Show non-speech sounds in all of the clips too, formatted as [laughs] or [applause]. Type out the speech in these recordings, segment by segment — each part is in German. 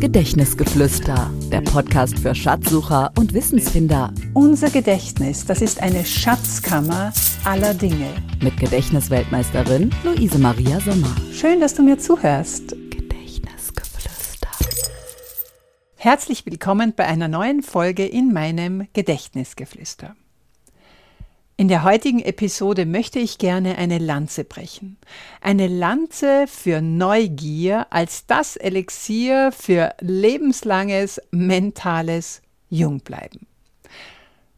Gedächtnisgeflüster, der Podcast für Schatzsucher und Wissensfinder. Unser Gedächtnis, das ist eine Schatzkammer aller Dinge. Mit Gedächtnisweltmeisterin Luise Maria Sommer. Schön, dass du mir zuhörst. Gedächtnisgeflüster. Herzlich willkommen bei einer neuen Folge in meinem Gedächtnisgeflüster. In der heutigen Episode möchte ich gerne eine Lanze brechen. Eine Lanze für Neugier als das Elixier für lebenslanges mentales Jungbleiben.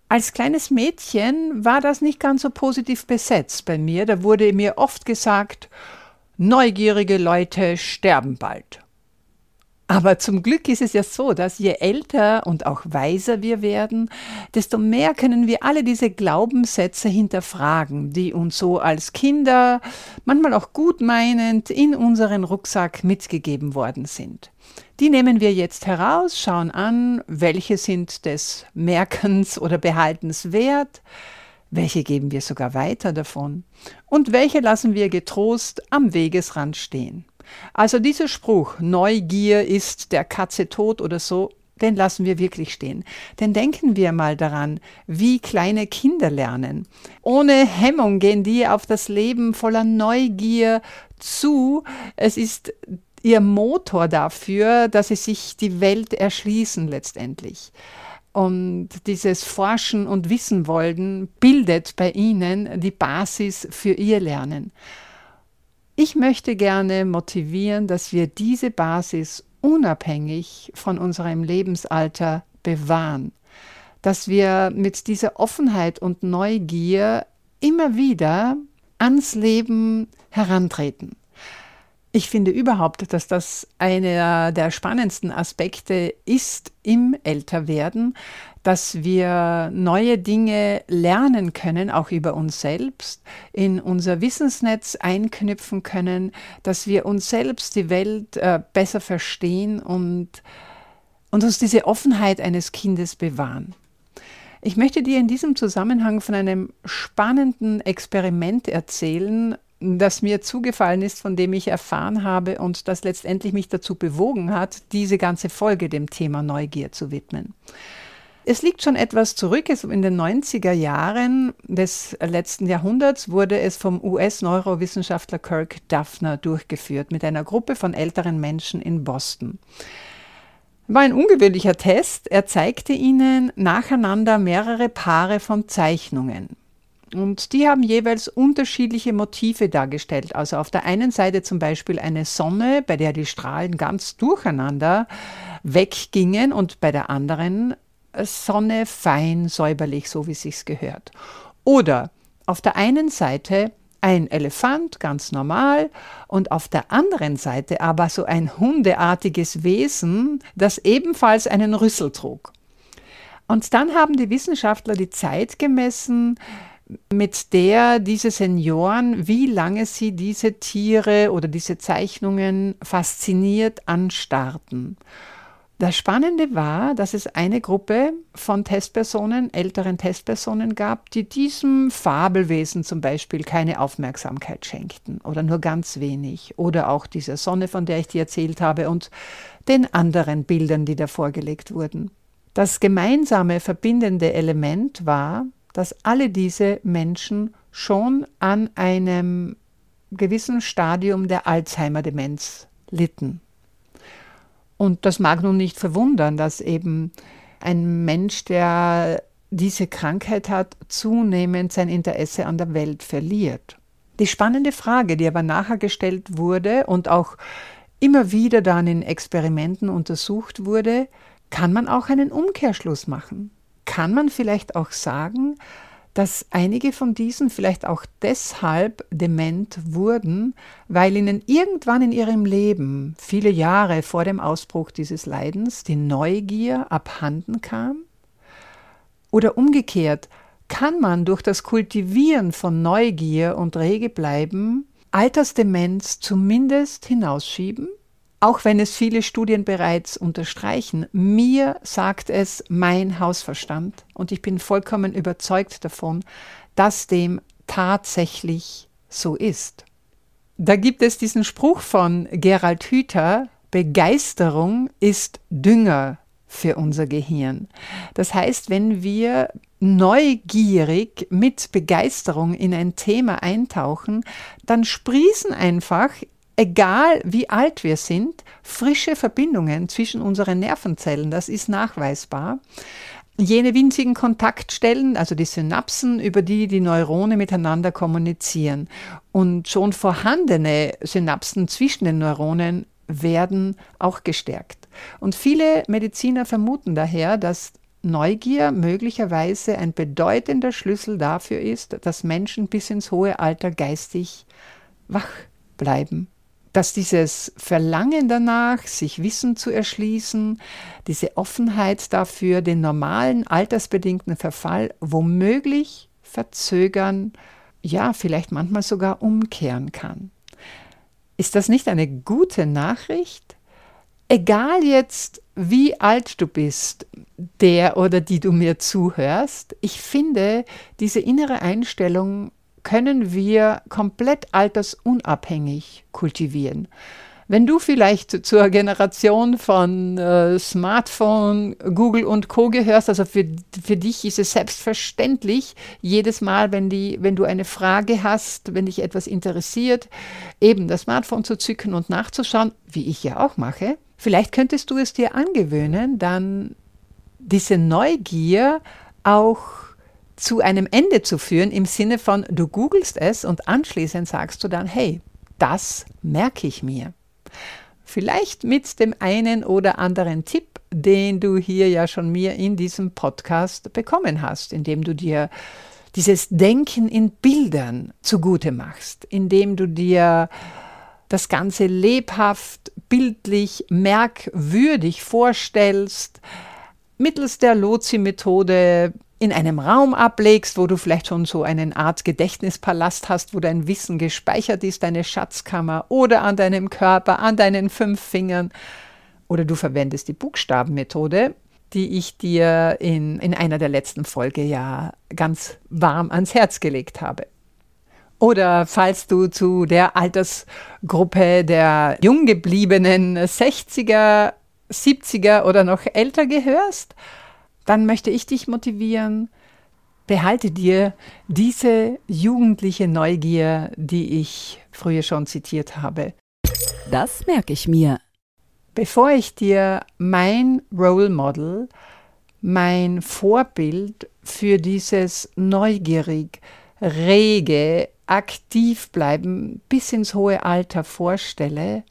Als kleines Mädchen war das nicht ganz so positiv besetzt bei mir. Da wurde mir oft gesagt, neugierige Leute sterben bald. Aber zum Glück ist es ja so, dass je älter und auch weiser wir werden, desto mehr können wir alle diese Glaubenssätze hinterfragen, die uns so als Kinder, manchmal auch gut meinend, in unseren Rucksack mitgegeben worden sind. Die nehmen wir jetzt heraus, schauen an, welche sind des Merkens oder Behaltens wert, welche geben wir sogar weiter davon und welche lassen wir getrost am Wegesrand stehen. Also dieser Spruch, Neugier ist der Katze tot oder so, den lassen wir wirklich stehen. Denn denken wir mal daran, wie kleine Kinder lernen. Ohne Hemmung gehen die auf das Leben voller Neugier zu. Es ist ihr Motor dafür, dass sie sich die Welt erschließen letztendlich. Und dieses Forschen und Wissen wollen bildet bei ihnen die Basis für ihr Lernen. Ich möchte gerne motivieren, dass wir diese Basis unabhängig von unserem Lebensalter bewahren, dass wir mit dieser Offenheit und Neugier immer wieder ans Leben herantreten. Ich finde überhaupt, dass das einer der spannendsten Aspekte ist im Älterwerden, dass wir neue Dinge lernen können, auch über uns selbst, in unser Wissensnetz einknüpfen können, dass wir uns selbst die Welt äh, besser verstehen und, und uns diese Offenheit eines Kindes bewahren. Ich möchte dir in diesem Zusammenhang von einem spannenden Experiment erzählen, das mir zugefallen ist, von dem ich erfahren habe und das letztendlich mich dazu bewogen hat, diese ganze Folge dem Thema Neugier zu widmen. Es liegt schon etwas zurück. In den 90er Jahren des letzten Jahrhunderts wurde es vom US-Neurowissenschaftler Kirk Duffner durchgeführt mit einer Gruppe von älteren Menschen in Boston. War ein ungewöhnlicher Test. Er zeigte ihnen nacheinander mehrere Paare von Zeichnungen. Und die haben jeweils unterschiedliche Motive dargestellt. Also auf der einen Seite zum Beispiel eine Sonne, bei der die Strahlen ganz durcheinander weggingen und bei der anderen Sonne fein säuberlich, so wie sich's gehört. Oder auf der einen Seite ein Elefant, ganz normal, und auf der anderen Seite aber so ein hundeartiges Wesen, das ebenfalls einen Rüssel trug. Und dann haben die Wissenschaftler die Zeit gemessen, mit der diese Senioren, wie lange sie diese Tiere oder diese Zeichnungen fasziniert anstarrten. Das Spannende war, dass es eine Gruppe von Testpersonen, älteren Testpersonen gab, die diesem Fabelwesen zum Beispiel keine Aufmerksamkeit schenkten oder nur ganz wenig. Oder auch dieser Sonne, von der ich dir erzählt habe, und den anderen Bildern, die da vorgelegt wurden. Das gemeinsame verbindende Element war, dass alle diese Menschen schon an einem gewissen Stadium der Alzheimer-Demenz litten. Und das mag nun nicht verwundern, dass eben ein Mensch, der diese Krankheit hat, zunehmend sein Interesse an der Welt verliert. Die spannende Frage, die aber nachher gestellt wurde und auch immer wieder dann in Experimenten untersucht wurde, kann man auch einen Umkehrschluss machen? Kann man vielleicht auch sagen, dass einige von diesen vielleicht auch deshalb dement wurden, weil ihnen irgendwann in ihrem Leben, viele Jahre vor dem Ausbruch dieses Leidens, die Neugier abhanden kam? Oder umgekehrt, kann man durch das Kultivieren von Neugier und rege bleiben Altersdemenz zumindest hinausschieben? Auch wenn es viele Studien bereits unterstreichen, mir sagt es mein Hausverstand und ich bin vollkommen überzeugt davon, dass dem tatsächlich so ist. Da gibt es diesen Spruch von Gerald Hüther, Begeisterung ist Dünger für unser Gehirn. Das heißt, wenn wir neugierig mit Begeisterung in ein Thema eintauchen, dann sprießen einfach, egal wie alt wir sind, frische Verbindungen zwischen unseren Nervenzellen. Das ist nachweisbar. Jene winzigen Kontaktstellen, also die Synapsen, über die die Neurone miteinander kommunizieren. Und schon vorhandene Synapsen zwischen den Neuronen werden auch gestärkt. Und viele Mediziner vermuten daher, dass Neugier möglicherweise ein bedeutender Schlüssel dafür ist, dass Menschen bis ins hohe Alter geistig wach bleiben. Dass dieses Verlangen danach, sich Wissen zu erschließen, diese Offenheit dafür, den normalen altersbedingten Verfall womöglich verzögern, ja, vielleicht manchmal sogar umkehren kann. Ist das nicht eine gute Nachricht? Egal jetzt, wie alt du bist, der oder die du mir zuhörst, ich finde, diese innere Einstellung können wir komplett altersunabhängig kultivieren. Wenn du vielleicht zur Generation von äh, Smartphone, Google und Co. gehörst, also für, für dich ist es selbstverständlich, jedes Mal, wenn, die, wenn du eine Frage hast, wenn dich etwas interessiert, eben das Smartphone zu zücken und nachzuschauen, wie ich ja auch mache. Vielleicht könntest du es dir angewöhnen, dann diese Neugier auch zu einem Ende zu führen, im Sinne von, du googelst es und anschließend sagst du dann, hey, das merke ich mir. Vielleicht mit dem einen oder anderen Tipp, den du hier ja schon mir in diesem Podcast bekommen hast, indem du dir dieses Denken in Bildern zugute machst, indem du dir das Ganze lebhaft, bildlich, merkwürdig vorstellst, mittels der Lozi-Methode in einem Raum ablegst, wo du vielleicht schon so eine Art Gedächtnispalast hast, wo dein Wissen gespeichert ist, deine Schatzkammer oder an deinem Körper, an deinen fünf Fingern. Oder du verwendest die Buchstabenmethode, die ich dir in, in einer der letzten Folge ja ganz warm ans Herz gelegt habe. Oder falls du zu der Altersgruppe der jung gebliebenen 60er, 70er oder noch älter gehörst, dann möchte ich dich motivieren, behalte dir diese jugendliche Neugier, die ich früher schon zitiert habe. Das merke ich mir. Bevor ich dir mein Role Model, mein Vorbild für dieses neugierig, rege, aktiv bleiben bis ins hohe Alter vorstelle,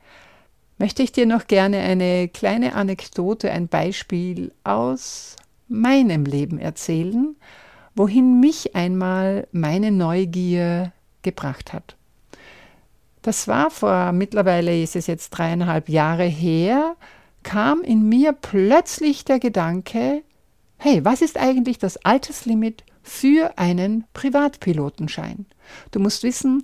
möchte ich dir noch gerne eine kleine Anekdote, ein Beispiel aus meinem Leben erzählen, wohin mich einmal meine Neugier gebracht hat. Das war vor mittlerweile ist es jetzt dreieinhalb Jahre her, kam in mir plötzlich der Gedanke, hey, was ist eigentlich das Alterslimit für einen Privatpilotenschein? Du musst wissen,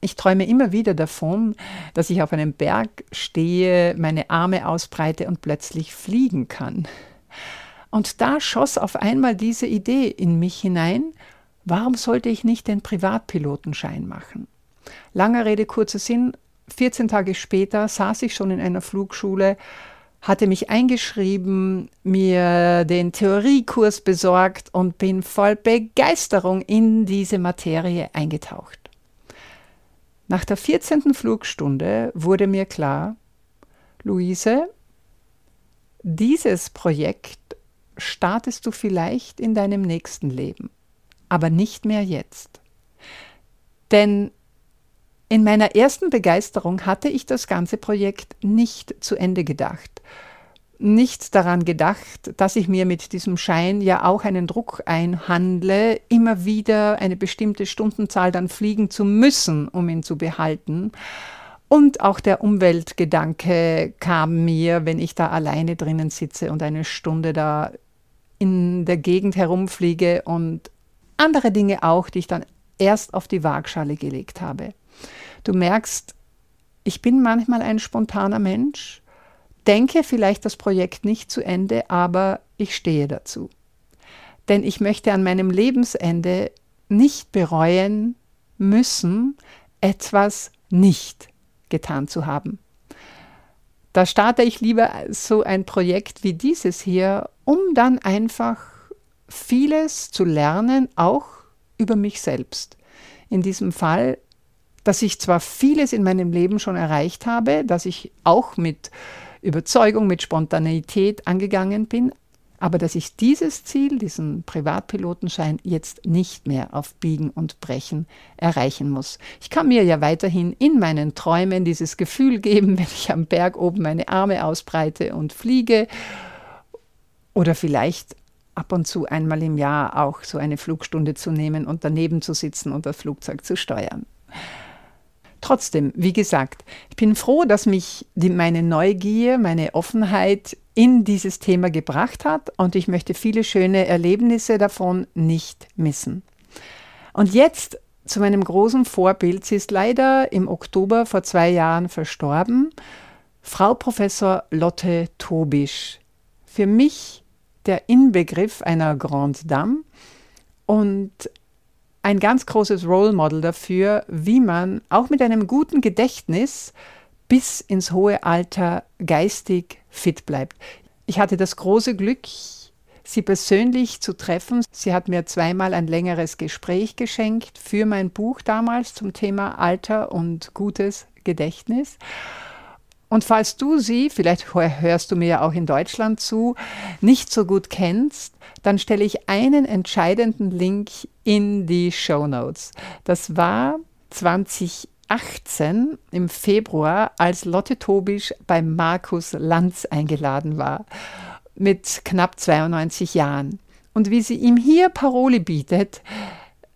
ich träume immer wieder davon, dass ich auf einem Berg stehe, meine Arme ausbreite und plötzlich fliegen kann. Und da schoss auf einmal diese Idee in mich hinein, warum sollte ich nicht den Privatpilotenschein machen? Langer Rede, kurzer Sinn, 14 Tage später saß ich schon in einer Flugschule, hatte mich eingeschrieben, mir den Theoriekurs besorgt und bin voll Begeisterung in diese Materie eingetaucht. Nach der 14. Flugstunde wurde mir klar, Luise, dieses Projekt startest du vielleicht in deinem nächsten Leben, aber nicht mehr jetzt. Denn in meiner ersten Begeisterung hatte ich das ganze Projekt nicht zu Ende gedacht. Nicht daran gedacht, dass ich mir mit diesem Schein ja auch einen Druck einhandle, immer wieder eine bestimmte Stundenzahl dann fliegen zu müssen, um ihn zu behalten. Und auch der Umweltgedanke kam mir, wenn ich da alleine drinnen sitze und eine Stunde da in der Gegend herumfliege und andere Dinge auch, die ich dann erst auf die Waagschale gelegt habe. Du merkst, ich bin manchmal ein spontaner Mensch, denke vielleicht das Projekt nicht zu Ende, aber ich stehe dazu. Denn ich möchte an meinem Lebensende nicht bereuen müssen, etwas nicht getan zu haben. da starte ich lieber so ein Projekt wie dieses hier, um dann einfach vieles zu lernen, auch über mich selbst. In diesem Fall, dass ich zwar vieles in meinem Leben schon erreicht habe, dass ich auch mit Überzeugung, mit Spontaneität angegangen bin, aber dass ich dieses Ziel, diesen Privatpilotenschein, jetzt nicht mehr auf Biegen und Brechen erreichen muss. Ich kann mir ja weiterhin in meinen Träumen dieses Gefühl geben, [laughs] wenn ich am Berg oben meine Arme ausbreite und fliege oder vielleicht ab und zu einmal im Jahr auch so eine Flugstunde zu nehmen und daneben zu sitzen und das Flugzeug zu steuern. Trotzdem, wie gesagt, ich bin froh, dass mich die, meine Neugier, meine Offenheit in dieses Thema gebracht hat und ich möchte viele schöne Erlebnisse davon nicht missen. Und jetzt zu meinem großen Vorbild. Sie ist leider im Oktober vor zwei Jahren verstorben. Frau Professor Lotte Tobisch. Für mich der Inbegriff einer Grande Dame und ein ganz großes Role Model dafür, wie man auch mit einem guten Gedächtnis bis ins hohe Alter geistig fit bleibt. Ich hatte das große Glück, sie persönlich zu treffen. Sie hat mir zweimal ein längeres Gespräch geschenkt für mein Buch damals zum Thema Alter und gutes Gedächtnis. Und falls du sie, vielleicht hörst du mir ja auch in Deutschland zu, nicht so gut kennst, dann stelle ich einen entscheidenden Link in die Show Notes. Das war 2018 im Februar, als Lotte Tobisch bei Markus Lanz eingeladen war, mit knapp 92 Jahren. Und wie sie ihm hier Paroli bietet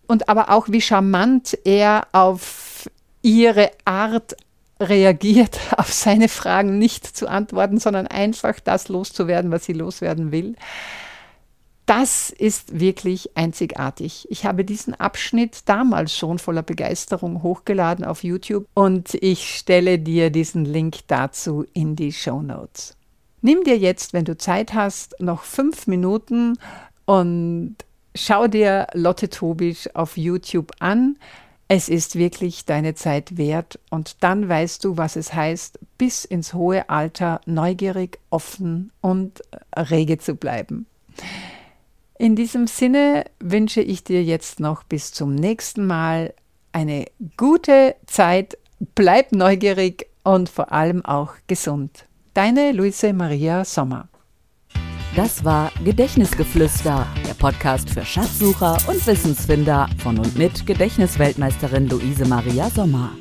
und aber auch wie charmant er auf ihre Art reagiert, [laughs] auf seine Fragen nicht zu antworten, sondern einfach das loszuwerden, was sie loswerden will. Das ist wirklich einzigartig. Ich habe diesen Abschnitt damals schon voller Begeisterung hochgeladen auf YouTube und ich stelle dir diesen Link dazu in die Show Notes. Nimm dir jetzt, wenn du Zeit hast, noch fünf Minuten und schau dir Lotte Tobisch auf YouTube an. Es ist wirklich deine Zeit wert und dann weißt du, was es heißt, bis ins hohe Alter neugierig, offen und rege zu bleiben. In diesem Sinne wünsche ich dir jetzt noch bis zum nächsten Mal eine gute Zeit, bleib neugierig und vor allem auch gesund. Deine Luise Maria Sommer. Das war Gedächtnisgeflüster, Podcast für Schatzsucher und Wissensfinder von und mit Gedächtnisweltmeisterin Luise Maria Sommer.